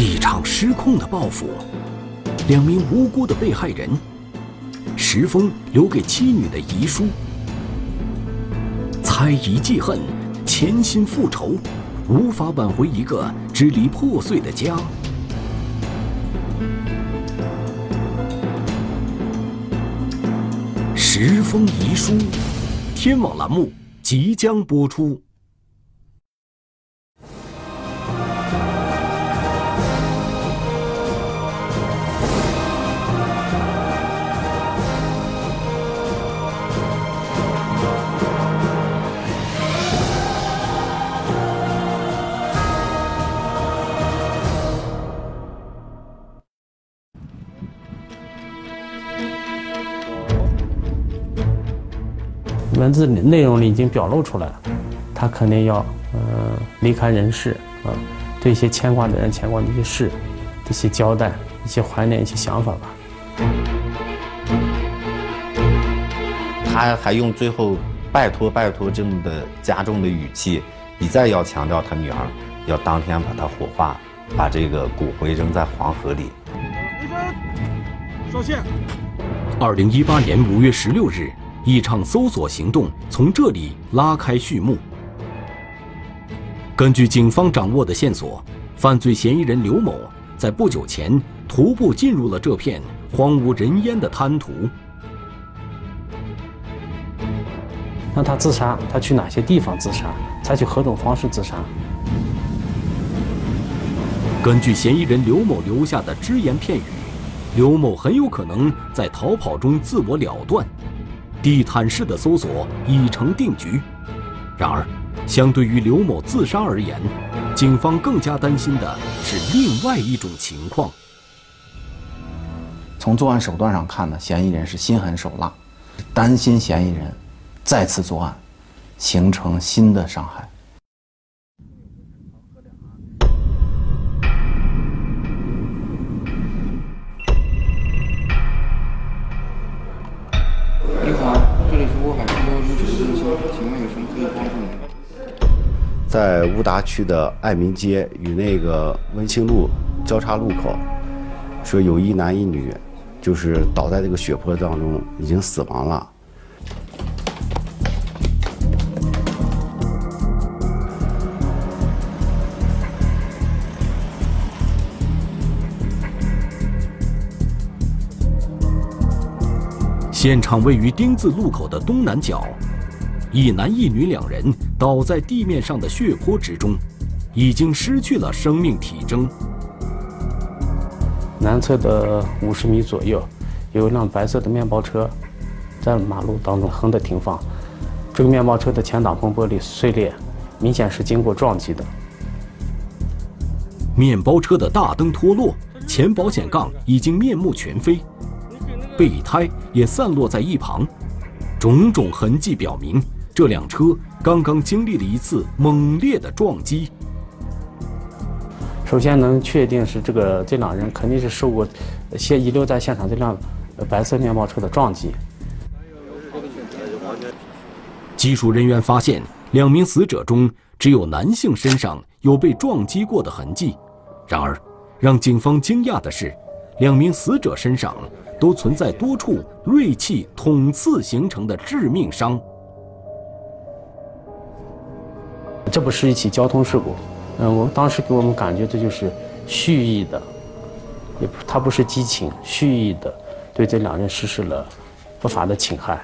一场失控的报复，两名无辜的被害人，石峰留给妻女的遗书，猜疑记恨，潜心复仇，无法挽回一个支离破碎的家。石峰遗书，天网栏目即将播出。文字内容里已经表露出来了，他肯定要呃离开人世啊，对一些牵挂的人、牵挂的一些事，一些交代、一些怀念、一些想法吧。他还用最后拜托拜托这么的加重的语气，一再要强调他女儿要当天把他火化，把这个骨灰扔在黄河里。上线。二零一八年五月十六日。一场搜索行动从这里拉开序幕。根据警方掌握的线索，犯罪嫌疑人刘某在不久前徒步进入了这片荒无人烟的滩涂。那他自杀，他去哪些地方自杀？采取何种方式自杀？根据嫌疑人刘某留下的只言片语，刘某很有可能在逃跑中自我了断。地毯式的搜索已成定局，然而，相对于刘某自杀而言，警方更加担心的是另外一种情况。从作案手段上看呢，嫌疑人是心狠手辣，担心嫌疑人再次作案，形成新的伤害。在乌达区的爱民街与那个温庆路交叉路口，说有一男一女，就是倒在这个血泊当中，已经死亡了。现场位于丁字路口的东南角。一男一女两人倒在地面上的血泊之中，已经失去了生命体征。南侧的五十米左右，有一辆白色的面包车，在马路当中横的停放。这个面包车的前挡风玻璃碎裂，明显是经过撞击的。面包车的大灯脱落，前保险杠已经面目全非，备胎也散落在一旁，种种痕迹表明。这辆车刚刚经历了一次猛烈的撞击。首先能确定是这个这两人肯定是受过现遗留在现场这辆白色面包车的撞击。技术人员发现，两名死者中只有男性身上有被撞击过的痕迹。然而，让警方惊讶的是，两名死者身上都存在多处锐器捅刺形成的致命伤。这不是一起交通事故，嗯，我们当时给我们感觉这就是蓄意的，也不，他不是激情，蓄意的对这两人实施了不法的侵害。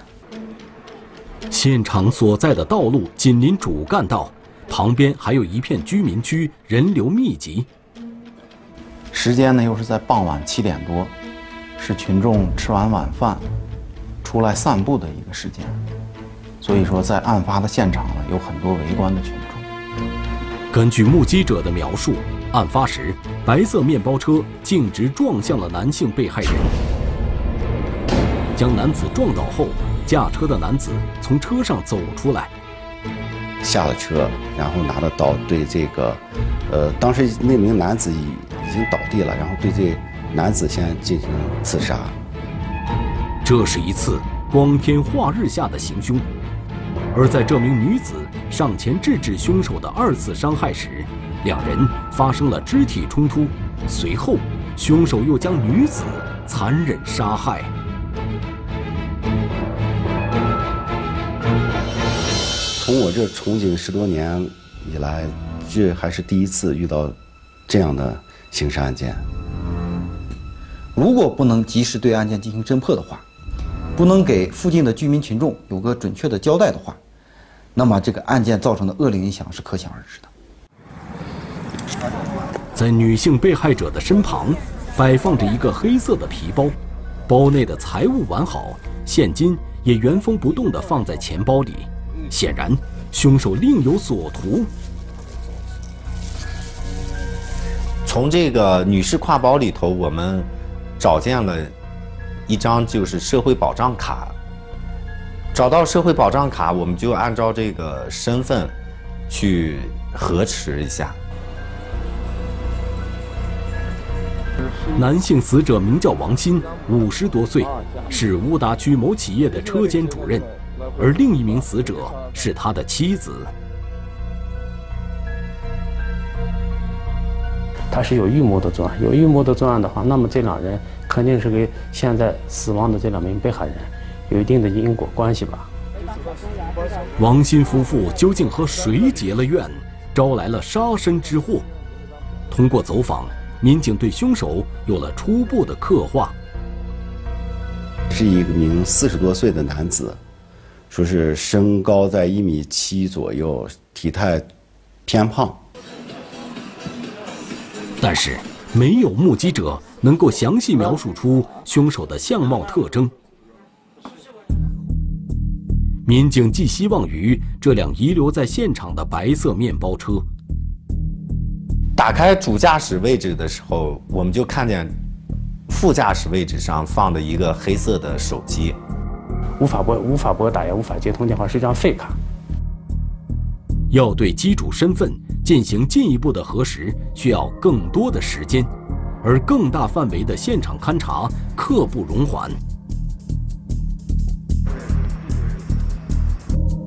现场所在的道路紧邻主干道，旁边还有一片居民区，人流密集。时间呢又是在傍晚七点多，是群众吃完晚饭出来散步的一个时间，所以说在案发的现场呢有很多围观的群众。根据目击者的描述，案发时白色面包车径直撞向了男性被害人，将男子撞倒后，驾车的男子从车上走出来，下了车，然后拿着刀对这个，呃，当时那名男子已已经倒地了，然后对这男子先进行刺杀。这是一次光天化日下的行凶。而在这名女子上前制止凶手的二次伤害时，两人发生了肢体冲突，随后，凶手又将女子残忍杀害。从我这从警十多年以来，这还是第一次遇到这样的刑事案件。如果不能及时对案件进行侦破的话，不能给附近的居民群众有个准确的交代的话，那么这个案件造成的恶劣影响是可想而知的。在女性被害者的身旁，摆放着一个黑色的皮包，包内的财物完好，现金也原封不动地放在钱包里。显然，凶手另有所图。从这个女士挎包里头，我们找见了一张就是社会保障卡。找到社会保障卡，我们就按照这个身份去核实一下。男性死者名叫王鑫，五十多岁，是乌达区某企业的车间主任，而另一名死者是他的妻子。他是有预谋的作案，有预谋的作案的话，那么这两人肯定是给现在死亡的这两名被害人有一定的因果关系吧。王鑫夫妇究竟和谁结了怨，招来了杀身之祸？通过走访。民警对凶手有了初步的刻画，是一名四十多岁的男子，说是身高在一米七左右，体态偏胖。但是没有目击者能够详细描述出凶手的相貌特征。民警寄希望于这辆遗留在现场的白色面包车。打开主驾驶位置的时候，我们就看见副驾驶位置上放着一个黑色的手机，无法拨无法拨打也无法接通电话，是一张废卡。要对机主身份进行进一步的核实，需要更多的时间，而更大范围的现场勘查刻不容缓。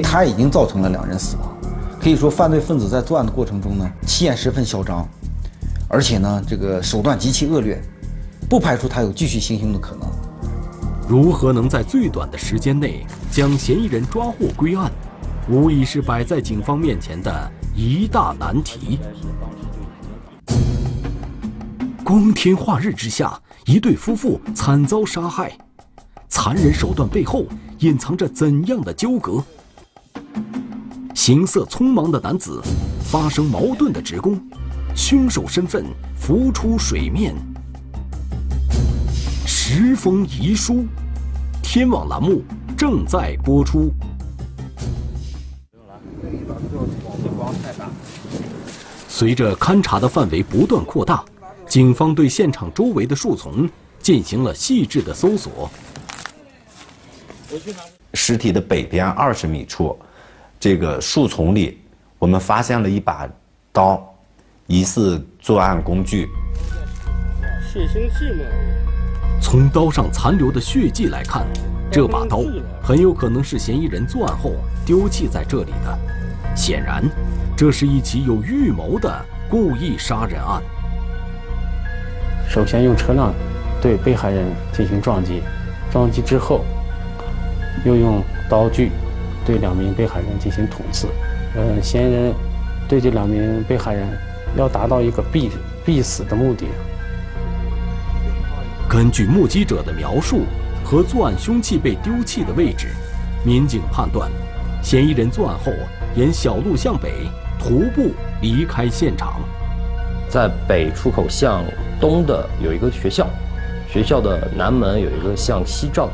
他已经造成了两人死亡。可以说，犯罪分子在作案的过程中呢，气焰十分嚣张，而且呢，这个手段极其恶劣，不排除他有继续行凶的可能。如何能在最短的时间内将嫌疑人抓获归案，无疑是摆在警方面前的一大难题。光天化日之下，一对夫妇惨遭杀害，残忍手段背后隐藏着怎样的纠葛？行色匆忙的男子，发生矛盾的职工，凶手身份浮出水面。十封遗书，天网栏目正在播出。随着勘查的范围不断扩大，警方对现场周围的树丛进行了细致的搜索。尸体的北边二十米处。这个树丛里，我们发现了一把刀，疑似作案工具。血腥气吗？从刀上残留的血迹来看，这把刀很有可能是嫌疑人作案后丢弃在这里的。显然，这是一起有预谋的故意杀人案。首先用车辆对被害人进行撞击，撞击之后，又用刀具。对两名被害人进行捅刺，呃，嫌疑人对这两名被害人要达到一个必必死的目的。根据目击者的描述和作案凶器被丢弃的位置，民警判断，嫌疑人作案后沿小路向北徒步离开现场。在北出口向东的有一个学校，学校的南门有一个向西照的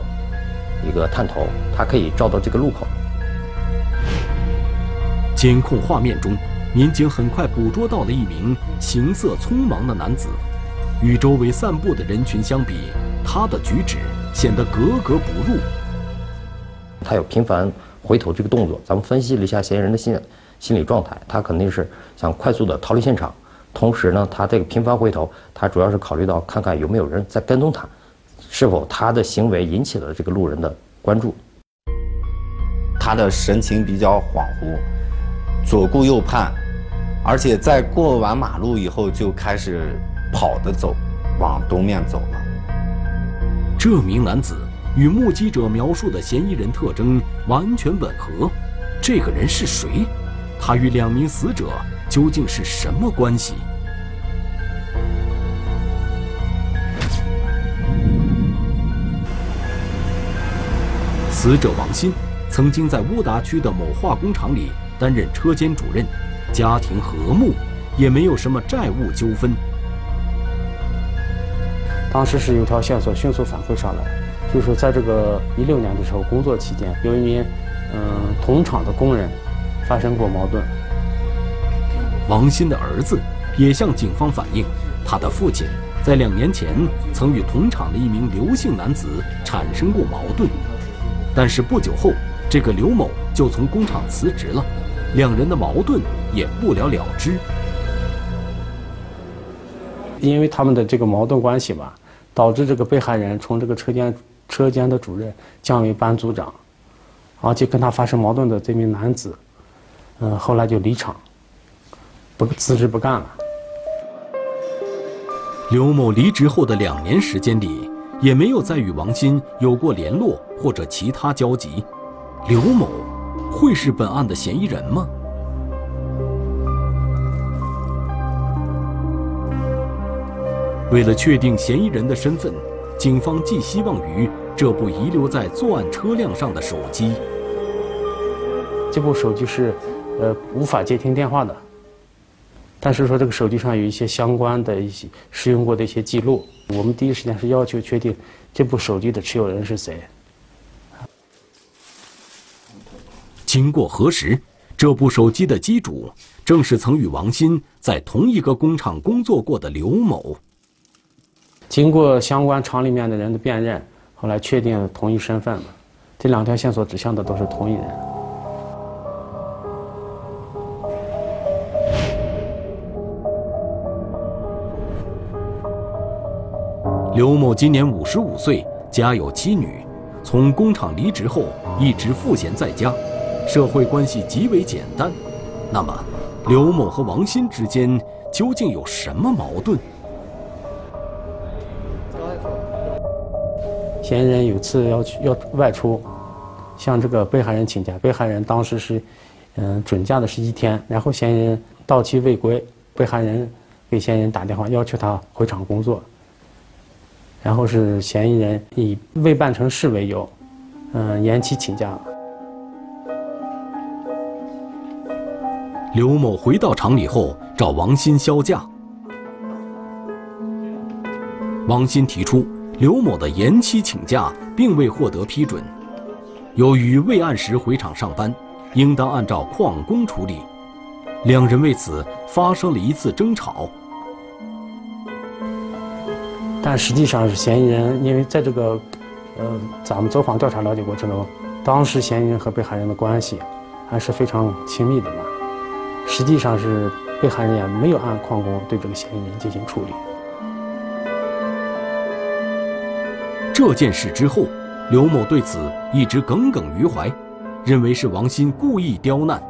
一个探头，它可以照到这个路口。监控画面中，民警很快捕捉到了一名行色匆忙的男子。与周围散步的人群相比，他的举止显得格格不入。他有频繁回头这个动作，咱们分析了一下嫌疑人的心心理状态，他肯定是想快速的逃离现场。同时呢，他这个频繁回头，他主要是考虑到看看有没有人在跟踪他，是否他的行为引起了这个路人的关注。他的神情比较恍惚。左顾右盼，而且在过完马路以后就开始跑的走，往东面走了。这名男子与目击者描述的嫌疑人特征完全吻合。这个人是谁？他与两名死者究竟是什么关系？死者王鑫曾经在乌达区的某化工厂里担任车间主任，家庭和睦，也没有什么债务纠纷。当时是有条线索迅速反馈上来，就是说在这个一六年的时候工作期间，有一名嗯同厂的工人发生过矛盾。王鑫的儿子也向警方反映，他的父亲在两年前曾与同厂的一名刘姓男子产生过矛盾。但是不久后，这个刘某就从工厂辞职了，两人的矛盾也不了了之。因为他们的这个矛盾关系吧，导致这个被害人从这个车间车间的主任降为班组长，而且跟他发生矛盾的这名男子，嗯，后来就离场，不辞职不干了。刘某离职后的两年时间里。也没有再与王鑫有过联络或者其他交集，刘某会是本案的嫌疑人吗？为了确定嫌疑人的身份，警方寄希望于这部遗留在作案车辆上的手机。这部手机是，呃，无法接听电话的。但是说这个手机上有一些相关的一些使用过的一些记录，我们第一时间是要求确定这部手机的持有人是谁。经过核实，这部手机的机主正是曾与王鑫在同一个工厂工作过的刘某。经过相关厂里面的人的辨认，后来确定同一身份了。这两条线索指向的都是同一人。刘某今年五十五岁，家有妻女，从工厂离职后一直赋闲在家，社会关系极为简单。那么，刘某和王鑫之间究竟有什么矛盾？嫌疑人有次要去要外出，向这个被害人请假，被害人当时是，嗯，准假的是一天，然后嫌疑人到期未归，被害人给嫌疑人打电话要求他回厂工作。然后是嫌疑人以未办成事为由，嗯，延期请假。刘某回到厂里后找王鑫销假，王鑫提出刘某的延期请假并未获得批准，由于未按时回厂上班，应当按照旷工处理，两人为此发生了一次争吵。但实际上是嫌疑人，因为在这个，呃，咱们走访调查了解过程中，当时嫌疑人和被害人的关系还是非常亲密的嘛。实际上是被害人也没有按矿工对这个嫌疑人进行处理。这件事之后，刘某对此一直耿耿于怀，认为是王鑫故意刁难，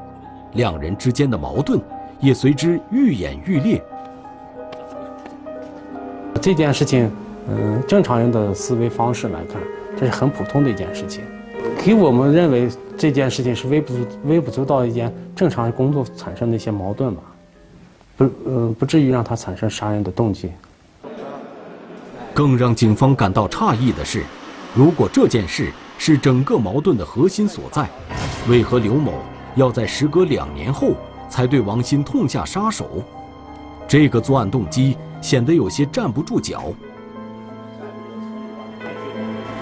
两人之间的矛盾也随之愈演愈烈。这件事情，嗯，正常人的思维方式来看，这是很普通的一件事情。给我们认为这件事情是微不足微不足道一件正常工作产生的一些矛盾吧，不，嗯，不至于让他产生杀人的动机。更让警方感到诧异的是，如果这件事是整个矛盾的核心所在，为何刘某要在时隔两年后才对王鑫痛下杀手？这个作案动机。显得有些站不住脚。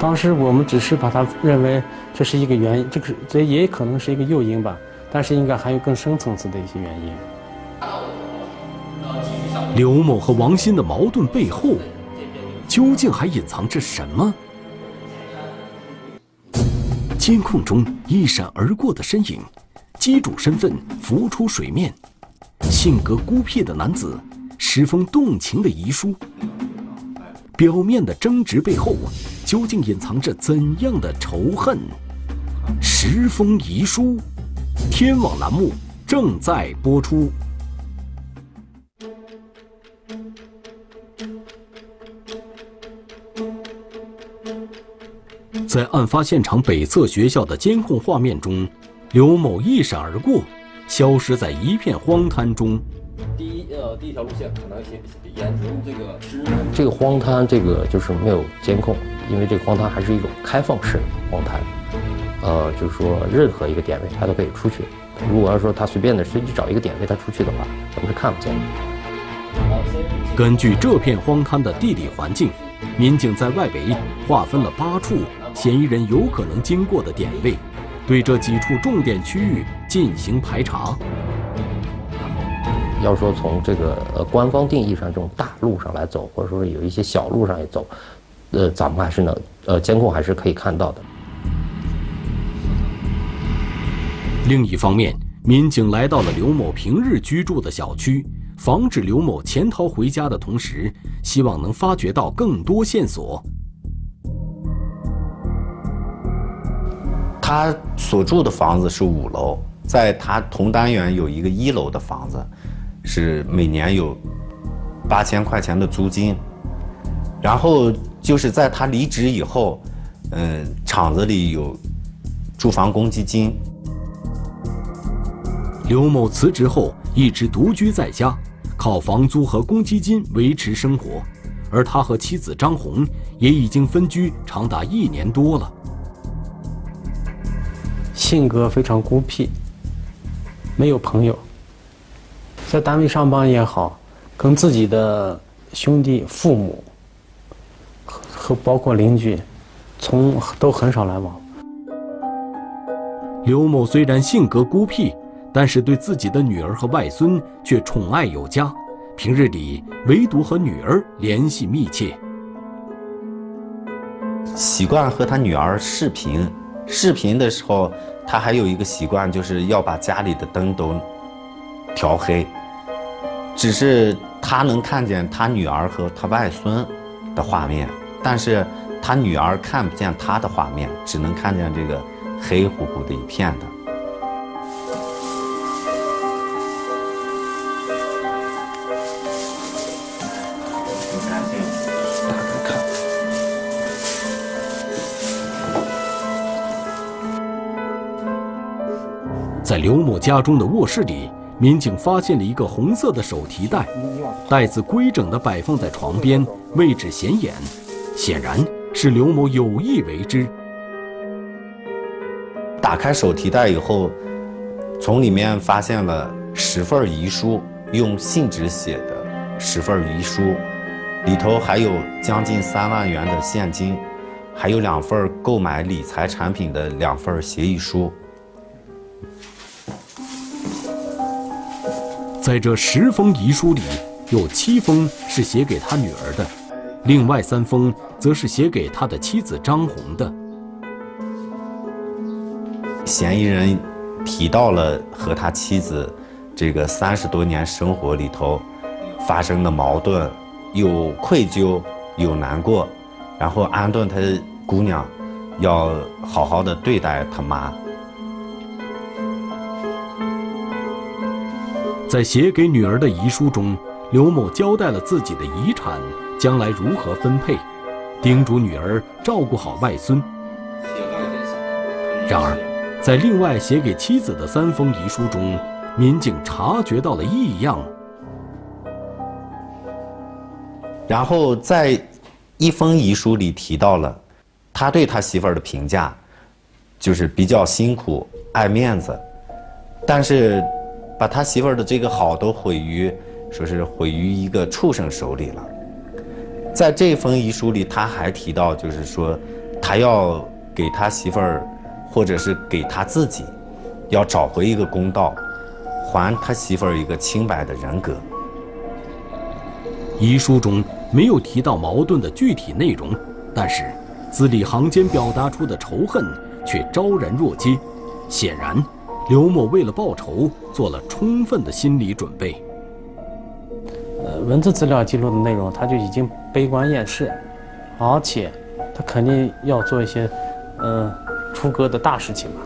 当时我们只是把它认为这是一个原因，这个这也可能是一个诱因吧，但是应该还有更深层次的一些原因。刘某和王鑫的矛盾背后，究竟还隐藏着什么？监控中一闪而过的身影，机主身份浮出水面，性格孤僻的男子。十封动情的遗书，表面的争执背后，究竟隐藏着怎样的仇恨？十封遗书天网栏目正在播出。在案发现场北侧学校的监控画面中刘某一闪而过消失在一片荒滩中。第一第一，呃，第一条路线可能沿着这个这个荒滩，这个就是没有监控，因为这个荒滩还是一种开放式荒滩，呃，就是说任何一个点位他都可以出去。如果要说他随便的随机找一个点位他出去的话，咱们是看不见的。根据这片荒滩的地理环境，民警在外围划分了八处。嫌疑人有可能经过的点位，对这几处重点区域进行排查。要说从这个呃官方定义上这种大路上来走，或者说有一些小路上也走，呃，咱们还是能呃监控还是可以看到的。另一方面，民警来到了刘某平日居住的小区，防止刘某潜逃回家的同时，希望能发掘到更多线索。他所住的房子是五楼，在他同单元有一个一楼的房子，是每年有八千块钱的租金。然后就是在他离职以后，嗯，厂子里有住房公积金。刘某辞职后一直独居在家，靠房租和公积金维持生活，而他和妻子张红也已经分居长达一年多了。性格非常孤僻，没有朋友。在单位上班也好，跟自己的兄弟、父母和包括邻居，从都很少来往。刘某虽然性格孤僻，但是对自己的女儿和外孙却宠爱有加，平日里唯独和女儿联系密切，习惯和他女儿视频。视频的时候。他还有一个习惯，就是要把家里的灯都调黑，只是他能看见他女儿和他外孙的画面，但是他女儿看不见他的画面，只能看见这个黑乎乎的一片的。在刘某家中的卧室里，民警发现了一个红色的手提袋，袋子规整地摆放在床边，位置显眼，显然是刘某有意为之。打开手提袋以后，从里面发现了十份遗书，用信纸写的十份遗书，里头还有将近三万元的现金，还有两份购买理财产品的两份协议书。在这十封遗书里，有七封是写给他女儿的，另外三封则是写给他的妻子张红的。嫌疑人提到了和他妻子这个三十多年生活里头发生的矛盾，有愧疚，有难过，然后安顿他姑娘要好好的对待他妈。在写给女儿的遗书中，刘某交代了自己的遗产将来如何分配，叮嘱女儿照顾好外孙。然而，在另外写给妻子的三封遗书中，民警察觉到了异样。然后，在一封遗书里提到了他对他媳妇儿的评价，就是比较辛苦、爱面子，但是。把他媳妇儿的这个好都毁于，说是毁于一个畜生手里了。在这封遗书里，他还提到，就是说，他要给他媳妇儿，或者是给他自己，要找回一个公道，还他媳妇儿一个清白的人格。遗书中没有提到矛盾的具体内容，但是字里行间表达出的仇恨却昭然若揭，显然。刘某为了报仇，做了充分的心理准备。呃，文字资料记录的内容，他就已经悲观厌世，而且他肯定要做一些，呃，出格的大事情吧。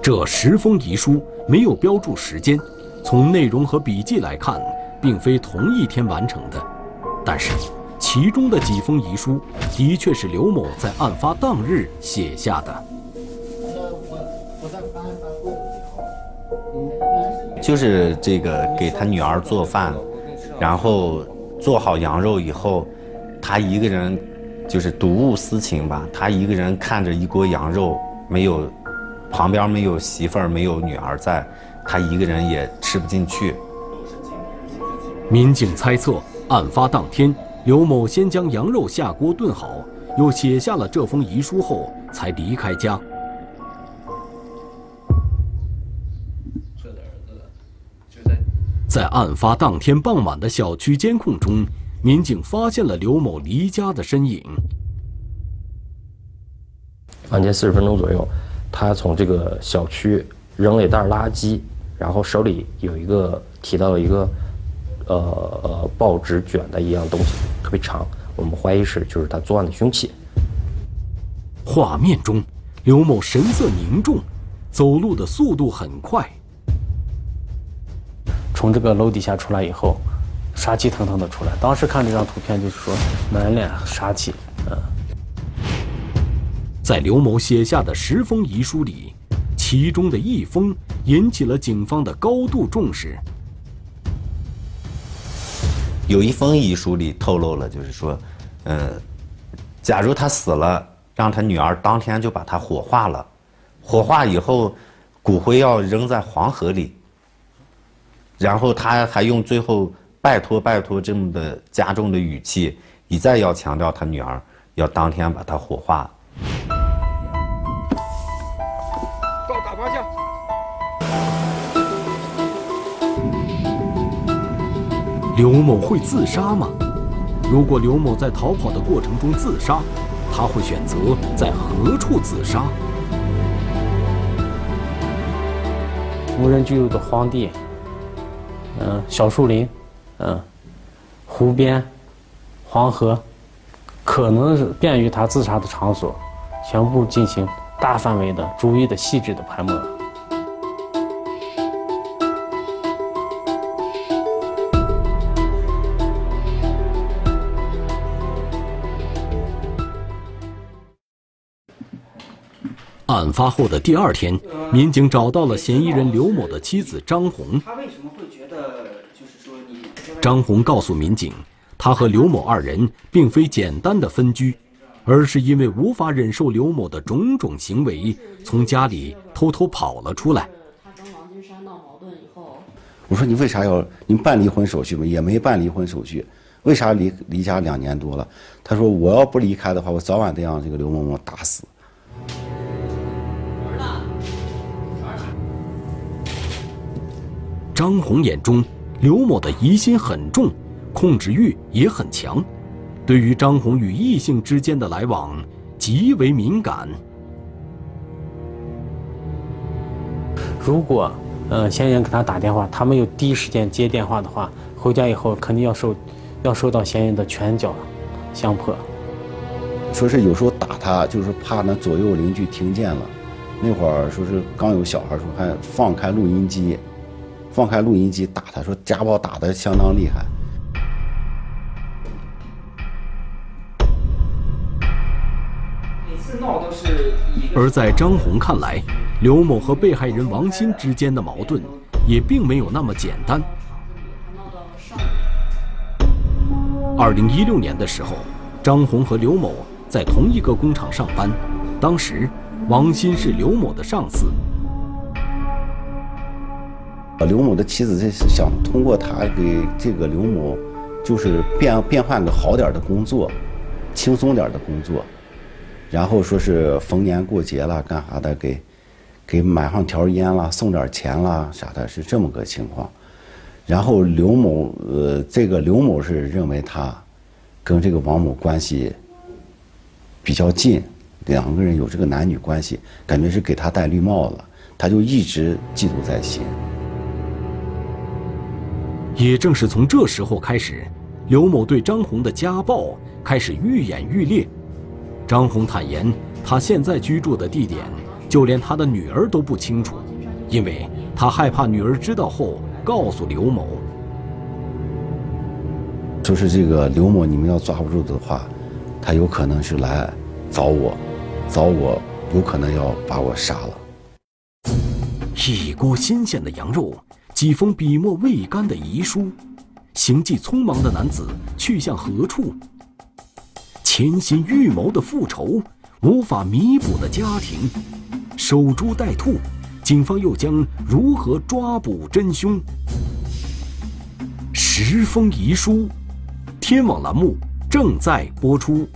这十封遗书没有标注时间，从内容和笔记来看，并非同一天完成的。但是，其中的几封遗书，的确是刘某在案发当日写下的。就是这个给他女儿做饭，然后做好羊肉以后，他一个人就是睹物思情吧。他一个人看着一锅羊肉，没有旁边没有媳妇儿，没有女儿在，他一个人也吃不进去。民警猜测，案发当天，刘某先将羊肉下锅炖好，又写下了这封遗书后，才离开家。在案发当天傍晚的小区监控中，民警发现了刘某离家的身影。案件四十分钟左右，他从这个小区扔了一袋垃圾，然后手里有一个提到了一个呃呃报纸卷的一样东西，特别长，我们怀疑是就是他作案的凶器。画面中，刘某神色凝重，走路的速度很快。从这个楼底下出来以后，杀气腾腾的出来。当时看这张图片，就是说满脸杀气。嗯，在刘某写下的十封遗书里，其中的一封引起了警方的高度重视。有一封遗书里透露了，就是说，呃，假如他死了，让他女儿当天就把他火化了，火化以后，骨灰要扔在黄河里。然后他还用最后拜托拜托这么的加重的语气，一再要强调他女儿要当天把他火化。到打方向。刘某会自杀吗？如果刘某在逃跑的过程中自杀，他会选择在何处自杀？无人居住的荒地。嗯，小树林，嗯，湖边，黄河，可能是便于他自杀的场所，全部进行大范围的、逐一的、细致的排摸。案发后的第二天，民警找到了嫌疑人刘某的妻子张红。他为什么会觉得，就是说你？张红告诉民警，他和刘某二人并非简单的分居，而是因为无法忍受刘某的种种行为，从家里偷偷跑了出来。他跟王金山闹矛盾以后，我说你为啥要你办离婚手续吗？也没办离婚手续，为啥离离家两年多了？他说我要不离开的话，我早晚得让这个刘某某打死。张红眼中，刘某的疑心很重，控制欲也很强，对于张红与异性之间的来往极为敏感。如果，呃，嫌疑人给他打电话，他没有第一时间接电话的话，回家以后肯定要受，要受到嫌疑人的拳脚相迫。说是有时候打他，就是怕那左右邻居听见了。那会儿说是刚有小孩时候，还放开录音机。放开录音机打他，说家暴打得相当厉害。而在张红看来，刘某和被害人王鑫之间的矛盾也并没有那么简单。二零一六年的时候，张红和刘某在同一个工厂上班，当时王鑫是刘某的上司。刘某的妻子是想通过他给这个刘某，就是变变换个好点的工作，轻松点的工作，然后说是逢年过节了干啥的给，给买上条烟啦，送点钱啦啥的，是这么个情况。然后刘某呃，这个刘某是认为他跟这个王某关系比较近，两个人有这个男女关系，感觉是给他戴绿帽子，他就一直嫉妒在心。也正是从这时候开始，刘某对张红的家暴开始愈演愈烈。张红坦言，他现在居住的地点，就连他的女儿都不清楚，因为他害怕女儿知道后告诉刘某。就是这个刘某，你们要抓不住的话，他有可能是来找我，找我有可能要把我杀了。一锅新鲜的羊肉，几封笔墨未干的遗书，行迹匆忙的男子去向何处？潜心预谋的复仇，无法弥补的家庭，守株待兔，警方又将如何抓捕真凶？十封遗书，天网栏目正在播出。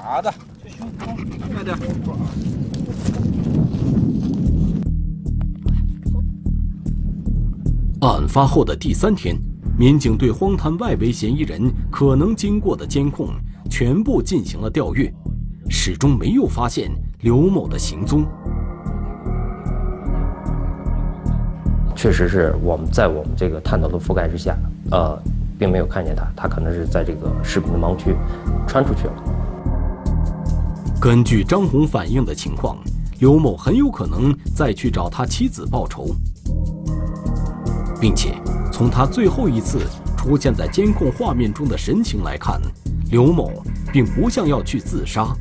好的，快点。案发后的第三天，民警对荒滩外围嫌疑人可能经过的监控全部进行了调阅，始终没有发现刘某的行踪。确实是我们在我们这个探头的覆盖之下，呃，并没有看见他，他可能是在这个视频的盲区穿出去了。根据张红反映的情况，刘某很有可能再去找他妻子报仇。并且，从他最后一次出现在监控画面中的神情来看，刘某并不像要去自杀。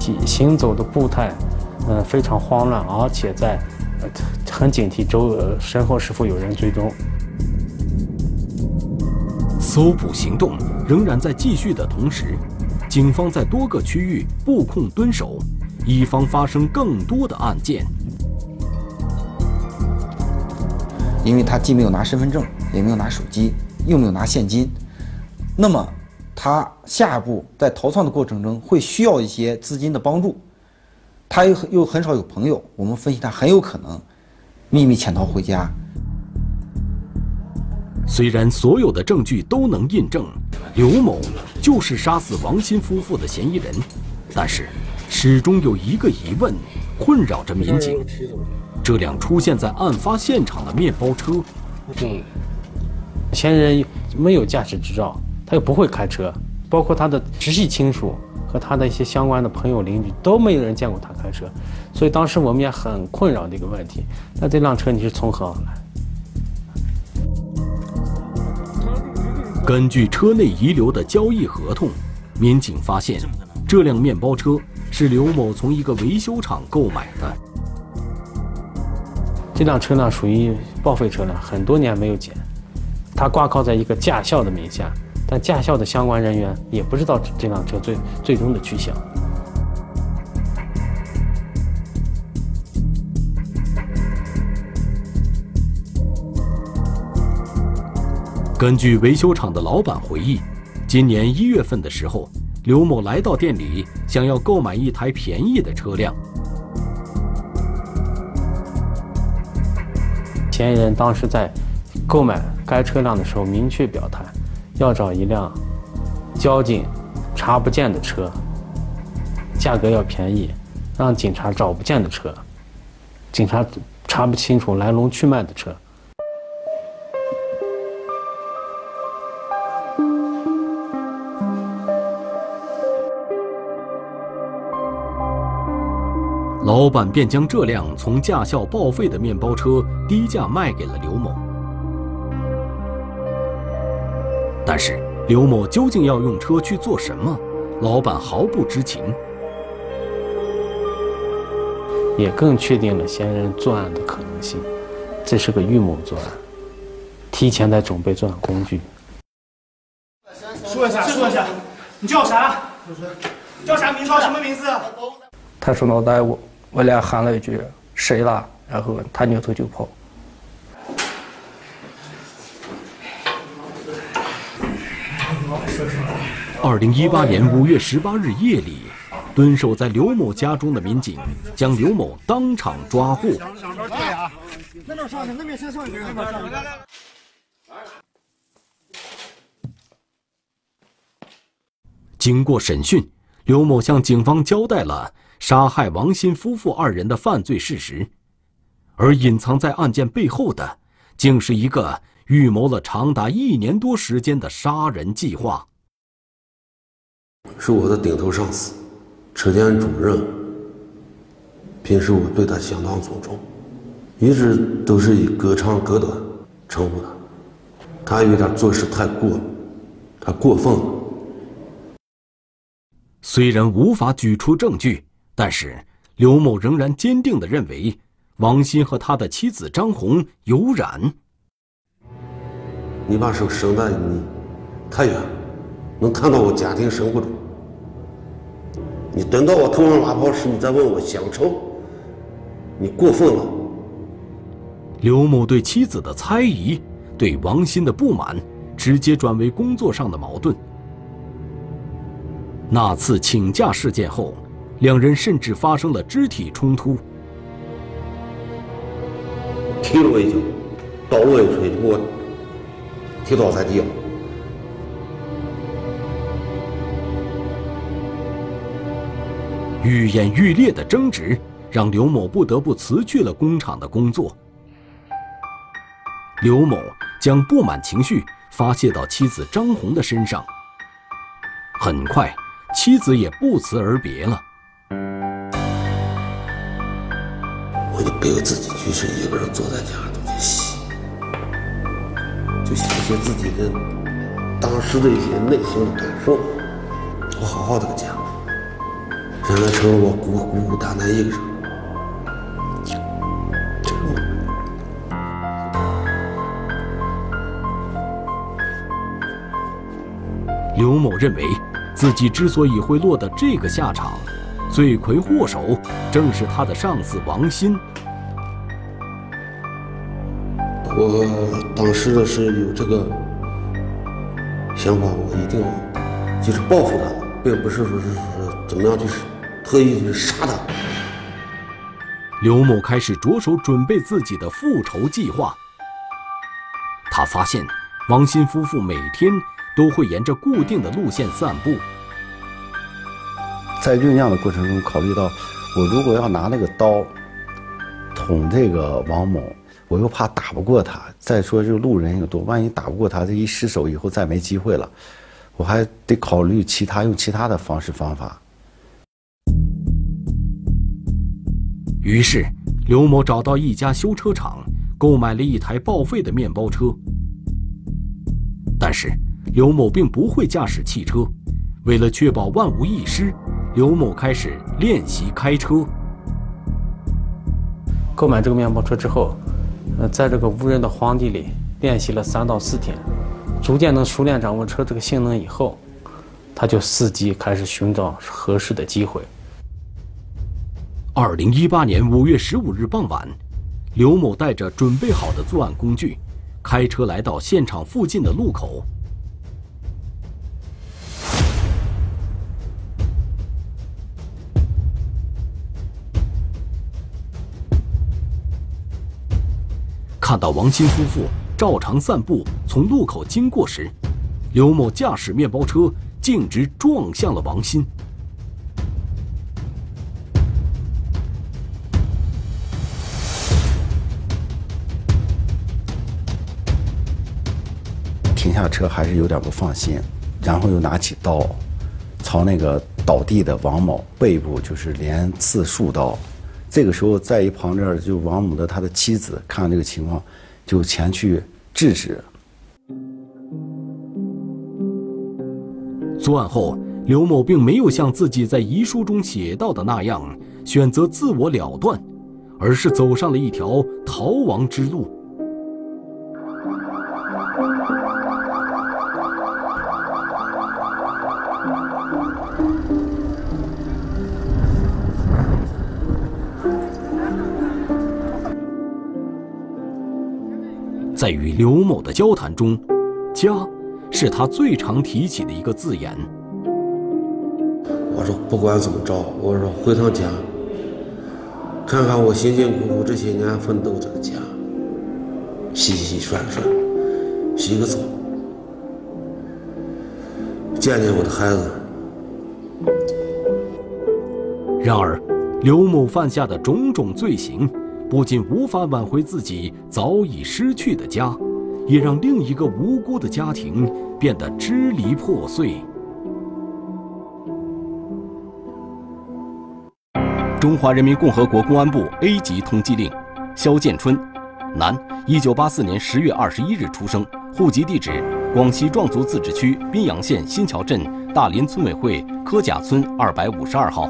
行行走的步态，呃，非常慌乱，而且在很警惕周身后是否有人追踪。搜捕行动仍然在继续的同时，警方在多个区域布控蹲守，以防发生更多的案件。因为他既没有拿身份证，也没有拿手机，又没有拿现金，那么他下一步在逃窜的过程中会需要一些资金的帮助，他又又很少有朋友，我们分析他很有可能秘密潜逃回家。虽然所有的证据都能印证刘某就是杀死王鑫夫妇的嫌疑人，但是始终有一个疑问困扰着民警。这辆出现在案发现场的面包车，嫌疑人没有驾驶执照，他又不会开车，包括他的直系亲属和他的一些相关的朋友邻居都没有人见过他开车，所以当时我们也很困扰的一个问题：那这辆车你是从何而来？根据车内遗留的交易合同，民警发现这辆面包车是刘某从一个维修厂购买的。这辆车辆属于报废车辆，很多年没有检，它挂靠在一个驾校的名下，但驾校的相关人员也不知道这辆车最最终的去向。根据维修厂的老板回忆，今年一月份的时候，刘某来到店里，想要购买一台便宜的车辆。嫌疑人当时在购买该车辆的时候，明确表态要找一辆交警查不见的车，价格要便宜，让警察找不见的车，警察查不清楚来龙去脉的车。老板便将这辆从驾校报废的面包车低价卖给了刘某。但是刘某究竟要用车去做什么，老板毫不知情。也更确定了嫌疑人作案的可能性，这是个预谋作案，提前在准备作案工具。说一下，说一下，你叫啥？叫啥名？叫什么名字？他说脑袋我。我俩喊了一句“谁了”，然后他扭头就跑。二零一八年五月十八日夜里，蹲守在刘某家中的民警将刘某当场抓获。经过审讯，刘某向警方交代了。杀害王鑫夫妇二人的犯罪事实，而隐藏在案件背后的，竟是一个预谋了长达一年多时间的杀人计划。是我的顶头上司，车间主任。平时我对他相当尊重，一直都是以隔长哥短称呼他。他有点做事太过了，他过分了。虽然无法举出证据，但是刘某仍然坚定地认为，王鑫和他的妻子张红有染。你把手伸在你太远，能看到我家庭生活中。你等到我头上拉泡时，你再问我乡愁，你过分了。刘某对妻子的猜疑，对王鑫的不满，直接转为工作上的矛盾。那次请假事件后，两人甚至发生了肢体冲突。踢了我一脚，倒了我一锤，给我踢倒在地了。愈演愈烈的争执，让刘某不得不辞去了工厂的工作。刘某将不满情绪发泄到妻子张红的身上。很快，妻子也不辞而别了。我就不由自己就是一个人坐在家里头去洗，就写一些自己的当时的一些内心的感受。我好好的个家。现在成了我孤孤孤单单一个人。刘某认为，自己之所以会落得这个下场，罪魁祸首正是他的上司王鑫。我当时的是有这个想法，我一定要就是报复他，并不是说是说怎么样，就是特意去杀他。刘某开始着手准备自己的复仇计划。他发现，王鑫夫妇每天。都会沿着固定的路线散步。在酝酿的过程中，考虑到我如果要拿那个刀捅这个王某，我又怕打不过他。再说这路人又多，万一打不过他，这一失手以后再没机会了。我还得考虑其他用其他的方式方法。于是，刘某找到一家修车厂，购买了一台报废的面包车。但是。刘某并不会驾驶汽车，为了确保万无一失，刘某开始练习开车。购买这个面包车之后，呃，在这个无人的荒地里练习了三到四天，逐渐能熟练掌握车这个性能以后，他就伺机开始寻找合适的机会。二零一八年五月十五日傍晚，刘某带着准备好的作案工具，开车来到现场附近的路口。看到王鑫夫妇照常散步从路口经过时，刘某驾驶面包车径直撞向了王鑫。停下车还是有点不放心，然后又拿起刀，朝那个倒地的王某背部就是连刺数刀。这个时候，在一旁这儿就王某的他的妻子看这个情况，就前去制止。作案后，刘某并没有像自己在遗书中写到的那样选择自我了断，而是走上了一条逃亡之路。刘某的交谈中，“家”是他最常提起的一个字眼。我说不管怎么着，我说回趟家，看看我辛辛苦苦这些年奋斗这个家，洗洗涮涮，洗个澡，见见我的孩子。然而，刘某犯下的种种罪行。不仅无法挽回自己早已失去的家，也让另一个无辜的家庭变得支离破碎。中华人民共和国公安部 A 级通缉令：肖建春，男，一九八四年十月二十一日出生，户籍地址：广西壮族自治区宾阳县新桥镇大林村委会柯甲村二百五十二号。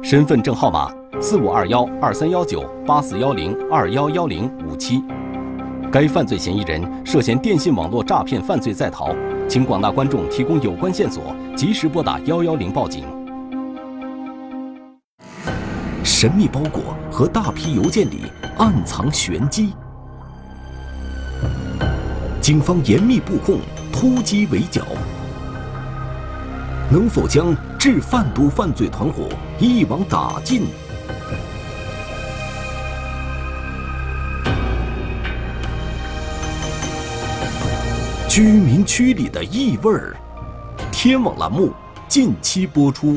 身份证号码：四五二幺二三幺九八四幺零二幺幺零五七。该犯罪嫌疑人涉嫌电信网络诈骗犯罪在逃，请广大观众提供有关线索，及时拨打幺幺零报警。神秘包裹和大批邮件里暗藏玄机。警方严密布控，突击围剿，能否将制贩毒犯罪团伙一网打尽？居民区里的异味儿，天网栏目近期播出。